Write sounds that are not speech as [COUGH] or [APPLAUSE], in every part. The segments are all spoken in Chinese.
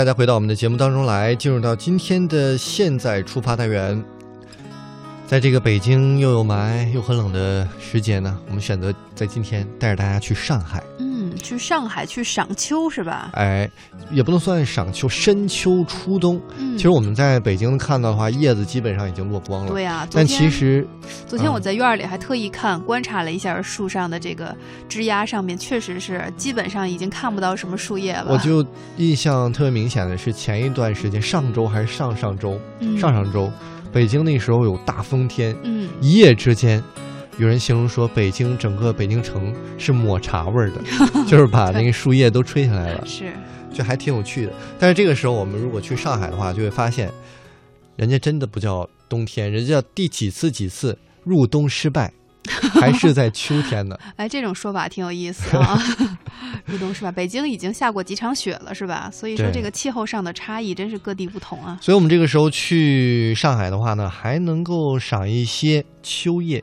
大家回到我们的节目当中来，进入到今天的现在出发单元。在这个北京又有霾又很冷的时节呢，我们选择在今天带着大家去上海。去上海去赏秋是吧？哎，也不能算赏秋，深秋初冬。嗯，其实我们在北京看到的话，叶子基本上已经落光了。对呀、昨但其实昨天我在院儿里还特意看、观察了一下树上的这个枝丫，上面确实是基本上已经看不到什么树叶了。我就印象特别明显的是前一段时间，上周还是上上周，嗯上上周，北京那时候有大风天，嗯，一夜之间，有人形容说北京整个北京城是抹茶味儿的，[LAUGHS] 就是把那个树叶都吹下来了，是就还挺有趣的。但是这个时候我们如果去上海的话，就会发现，人家真的不叫冬天，人家叫第几次几次入冬失败，还是在秋天呢。[LAUGHS] 哎，这种说法挺有意思啊。[LAUGHS] 入冬是吧？北京已经下过几场雪了，是吧？所以说这个气候上的差异真是各地不同啊。所以，我们这个时候去上海的话呢，还能够赏一些秋叶。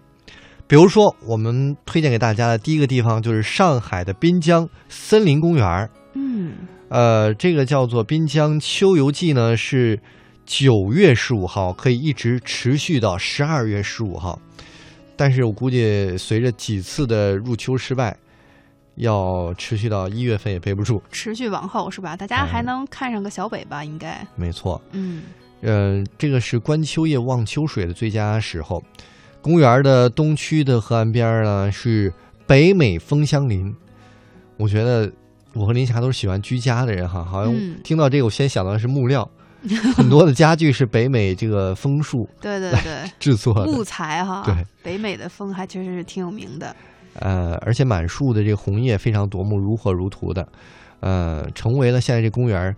比如说，我们推荐给大家的第一个地方就是上海的滨江森林公园儿。嗯，呃，这个叫做滨江秋游季呢，是九月十五号，可以一直持续到十二月十五号。但是我估计随着几次的入秋失败，要持续到一月份也背不住。持续往后是吧？大家还能看上个小北吧？应该。没错，嗯呃，这个是观秋叶、望秋水的最佳时候。公园的东区的河岸边呢是北美枫香林，我觉得我和林霞都是喜欢居家的人哈，好像嗯听到这个我先想到的是木料，[LAUGHS] 很多的家具是北美这个枫树对对对，[LAUGHS] 制作木，材哈。对，北美的枫还确实是挺有名的。呃，而且满树的这个红叶非常夺目，如火如荼的，呃，成为了现在这公园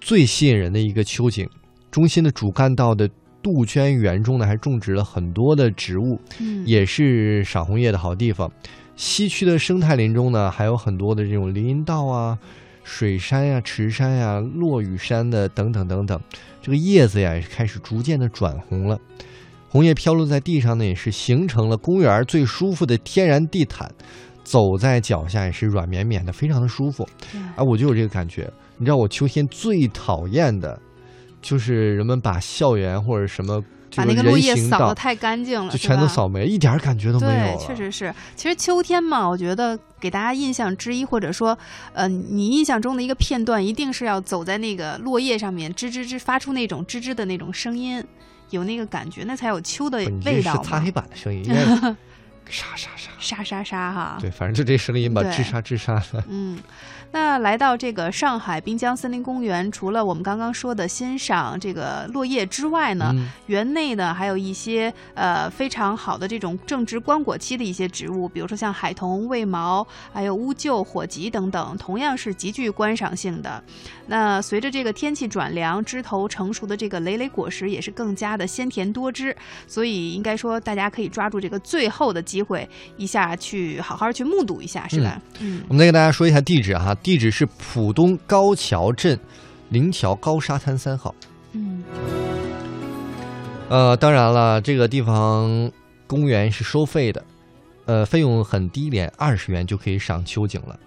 最吸引人的一个秋景。中心的主干道的杜鹃园中呢，还种植了很多的植物，嗯，也是赏红叶的好地方。西区的生态林中呢，还有很多的这种林荫道啊、水杉呀、池杉呀、落羽杉的等等等等。这个叶子呀，也是开始逐渐的转红了，红叶飘落在地上呢，也是形成了公园最舒服的天然地毯，走在脚下也是软绵绵的，非常的舒服。对啊，我就有这个感觉。你知道我秋天最讨厌的，就是人们把校园或者什么把那个落叶扫得太干净了，就全都扫没，一点儿感觉都没有对。，确实是。其实秋天嘛，我觉得给大家印象之一，或者说，呃，你印象中的一个片段，一定是要走在那个落叶上面，吱吱吱发出那种吱吱的那种声音，有那个感觉，那才有秋的味道是擦黑。板的声音，应该是沙沙沙。沙沙沙哈，对，反正就这声音吧，对吱沙吱沙的。嗯，那来到这个上海滨江森林公园，除了我们刚刚说的欣赏这个落叶之外呢，嗯园内呢还有一些呃非常好的这种正值光果期的一些植物，比如说像海桐、卫矛，还有乌桕、火棘等等，同样是极具观赏性的。那随着这个天气转凉，枝头成熟的这个累累果实也是更加的鲜甜多汁，所以应该说大家可以抓住这个最后的机会，一下去好好去目睹一下，是吧？嗯我们再给大家说一下地址哈，地址是浦东高桥镇灵桥高沙滩三号。嗯呃，当然了，这个地方公园是收费的，呃，费用很低廉，二十元就可以赏秋景了。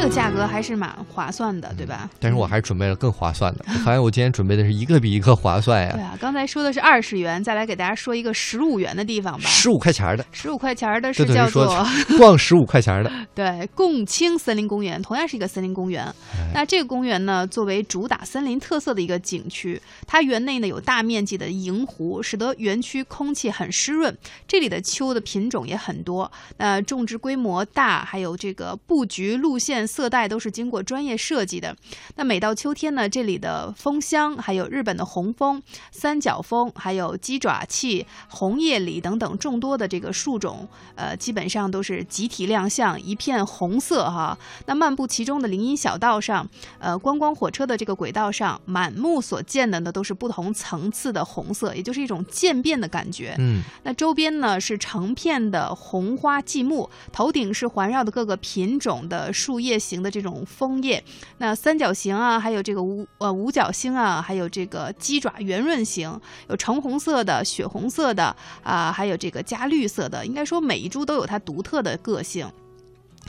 这个价格还是蛮划算的，对吧？但是我还是准备了更划算的，我发现我今天准备的是一个比一个划算呀，对啊，刚才说的是二十元，再来给大家说一个十五元的地方吧。十五块钱儿的，十五块钱儿的是叫做说 [LAUGHS] 逛十五块钱儿的。[LAUGHS] 对共青森林公园，同样是一个森林公园。哎那这个公园呢，作为主打森林特色的一个景区，它园内呢有大面积的银湖，使得园区空气很湿润。这里的秋的品种也很多，那种植规模大，还有这个布局、路线、色带都是经过专业设计的。那每到秋天呢，这里的枫香，还有日本的红枫、三角枫，还有鸡爪楫、红叶李等等众多的这个树种，呃，基本上都是集体亮相，一片红色哈。那漫步其中的林荫小道上，呃，观光火车的这个轨道上，满目所见的呢都是不同层次的红色，也就是一种渐变的感觉。嗯，那周边呢是成片的红花继木，头顶是环绕的各个品种的树叶形的这种枫叶。那三角形啊，还有这个五呃五角星啊，还有这个鸡爪圆润型，有橙红色的、血红色的啊、还有这个加绿色的。应该说每一株都有它独特的个性。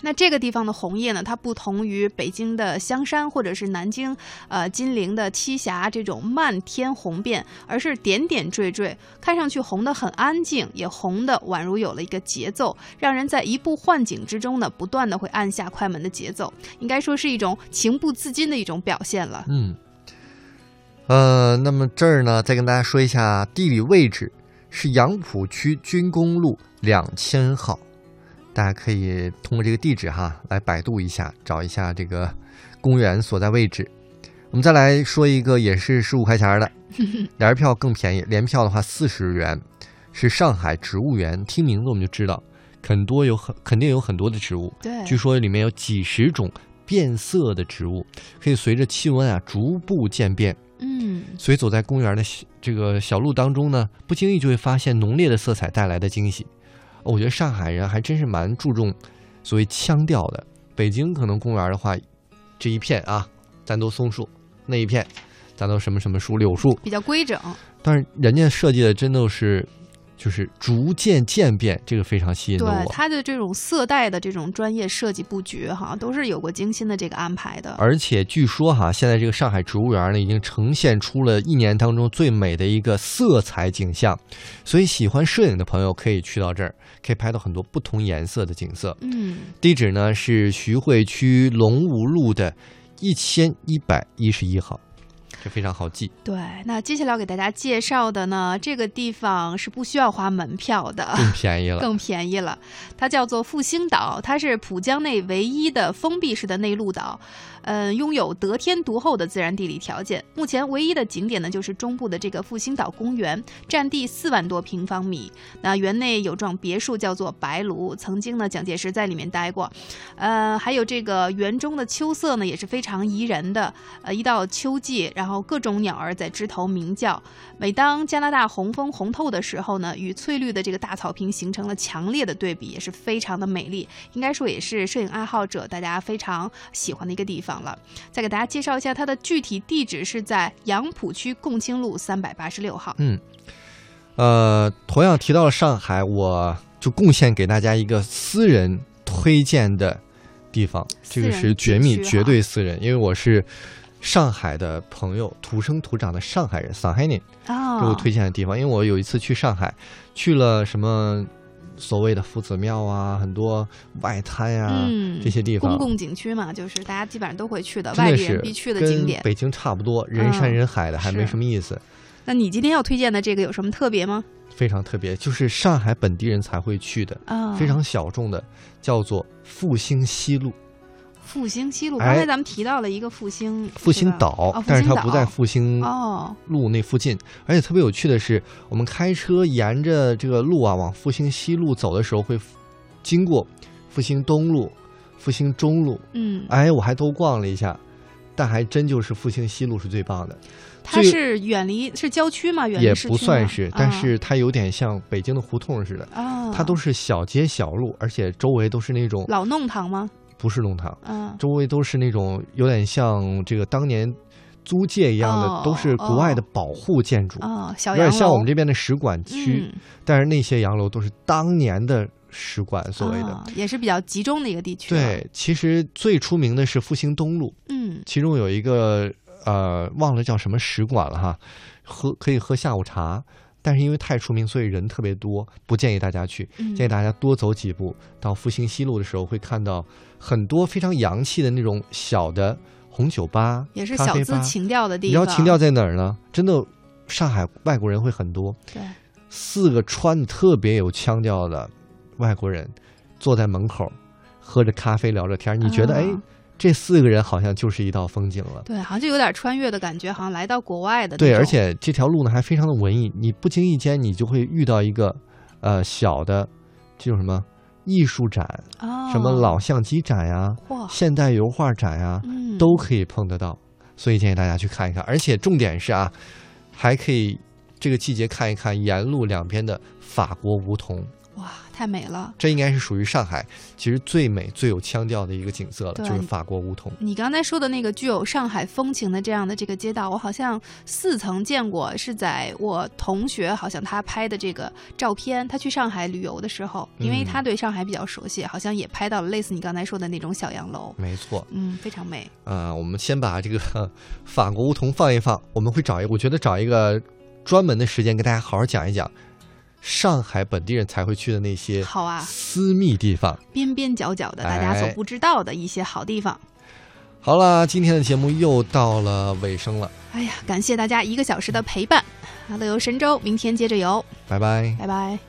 那这个地方的红叶呢，它不同于北京的香山或者是南京呃金陵的栖霞这种漫天红遍，而是点点缀缀，看上去红的很安静，也红的宛如有了一个节奏，让人在一步换景之中呢，不断的会按下快门的节奏，应该说是一种情不自禁的一种表现了。嗯，呃，那么这儿呢，再跟大家说一下地理位置，是杨浦区军工路两千号。大家可以通过这个地址哈来百度一下，找一下这个公园所在位置。我们再来说一个，也是十五块钱的，[LAUGHS] 联票更便宜，联票的话四十元，是上海植物园。听名字我们就知道，很多有很肯定有很多的植物，对，据说里面有几十种变色的植物，可以随着气温啊逐步渐变。嗯，所以走在公园的这个小路当中呢，不经意就会发现浓烈的色彩带来的惊喜。我觉得上海人还真是蛮注重所谓腔调的。北京可能公园的话，这一片啊，咱都松树；那一片，咱都什么什么树，柳树，比较规整。但是人家设计的真的是。就是逐渐渐变，这个非常吸引对它的这种色带的这种专业设计布局，哈，都是有过精心的这个安排的。而且据说哈，现在这个上海植物园呢，已经呈现出了一年当中最美的一个色彩景象，所以喜欢摄影的朋友可以去到这儿，可以拍到很多不同颜色的景色。嗯，地址呢是徐汇区龙吴路的一千一百一十一号。这非常好记。对，那接下来要给大家介绍的呢，这个地方是不需要花门票的，更便宜了，更便宜了。它叫做复兴岛，它是浦江内唯一的封闭式的内陆岛。嗯，拥有得天独厚的自然地理条件。目前唯一的景点呢，就是中部的这个复兴岛公园，占地四万多平方米。那园内有幢别墅叫做白庐，曾经呢蒋介石在里面待过。呃，还有这个园中的秋色呢也是非常宜人的。呃，一到秋季，然后各种鸟儿在枝头鸣叫。每当加拿大红枫红透的时候呢，与翠绿的这个大草坪形成了强烈的对比，也是非常的美丽。应该说也是摄影爱好者大家非常喜欢的一个地方。了，再给大家介绍一下它的具体地址是在杨浦区共青路三百八十六号。嗯，呃，同样提到了上海，我就贡献给大家一个私人推荐的地方，这个是绝密、绝对私人，因为我是上海的朋友，土生土长的上海人，上海人啊，给我推荐的地方。因为我有一次去上海，去了什么。所谓的夫子庙啊，很多外滩呀，这些地方公共景区嘛，就是大家基本上都会去的，外地人必去的景点。北京差不多，人山人海的，还没什么意思。那你今天要推荐的这个有什么特别吗？非常特别，就是上海本地人才会去的，非常小众的，叫做复兴西路。复兴西路，刚才咱们提到了一个复兴复兴岛，但是它不在复兴哦路那附近。而且特别有趣的是，我们开车沿着这个路啊往复兴西路走的时候，会经过复兴东路、复兴中路。嗯，哎，我还都逛了一下，但还真就是复兴西路是最棒的。它是远离是郊区吗？远离也不算是，但是它有点像北京的胡同似的。啊，它都是小街小路，而且周围都是那种老弄堂吗？不是弄堂，嗯，周围都是那种有点像这个当年租界一样的，都是国外的保护建筑哦，小有点像我们这边的使馆区，但是那些洋楼都是当年的使馆所谓的，也是比较集中的一个地区。对，其实最出名的是复兴东路，嗯，其中有一个呃忘了叫什么使馆了哈，喝可以喝下午茶。但是因为太出名，所以人特别多，不建议大家去。建议大家多走几步，到复兴西路的时候，会看到很多非常洋气的那种小的红酒吧，也是小资情调的地方。你知道情调在哪儿呢？真的，上海外国人会很多。对，四个穿的特别有腔调的外国人，坐在门口，喝着咖啡聊着天。你觉得，哎？这四个人好像就是一道风景了，对，好像就有点穿越的感觉，好像来到国外的。对，而且这条路呢还非常的文艺，你不经意间你就会遇到一个，呃，小的，这种什么艺术展，什么老相机展呀，现代油画展呀，都可以碰得到，所以建议大家去看一看。而且重点是啊，还可以这个季节看一看沿路两边的法国梧桐。哇，太美了！这应该是属于上海其实最美、最有腔调的一个景色了，就是法国梧桐。你刚才说的那个具有上海风情的这样的这个街道，我好像似曾见过，是在我同学好像他拍的这个照片，他去上海旅游的时候，因为嗯他对上海比较熟悉，好像也拍到了类似你刚才说的那种小洋楼。没错，嗯，非常美。啊、我们先把这个法国梧桐放一放，我们会找一个，我觉得找一个专门的时间跟大家好好讲一讲上海本地人才会去的那些好啊，私密地方。边边角角的大家所哎不知道的一些好地方。好了，今天的节目又到了尾声了，哎呀，感谢大家一个小时的陪伴。乐游神州，明天接着游，拜拜。拜拜。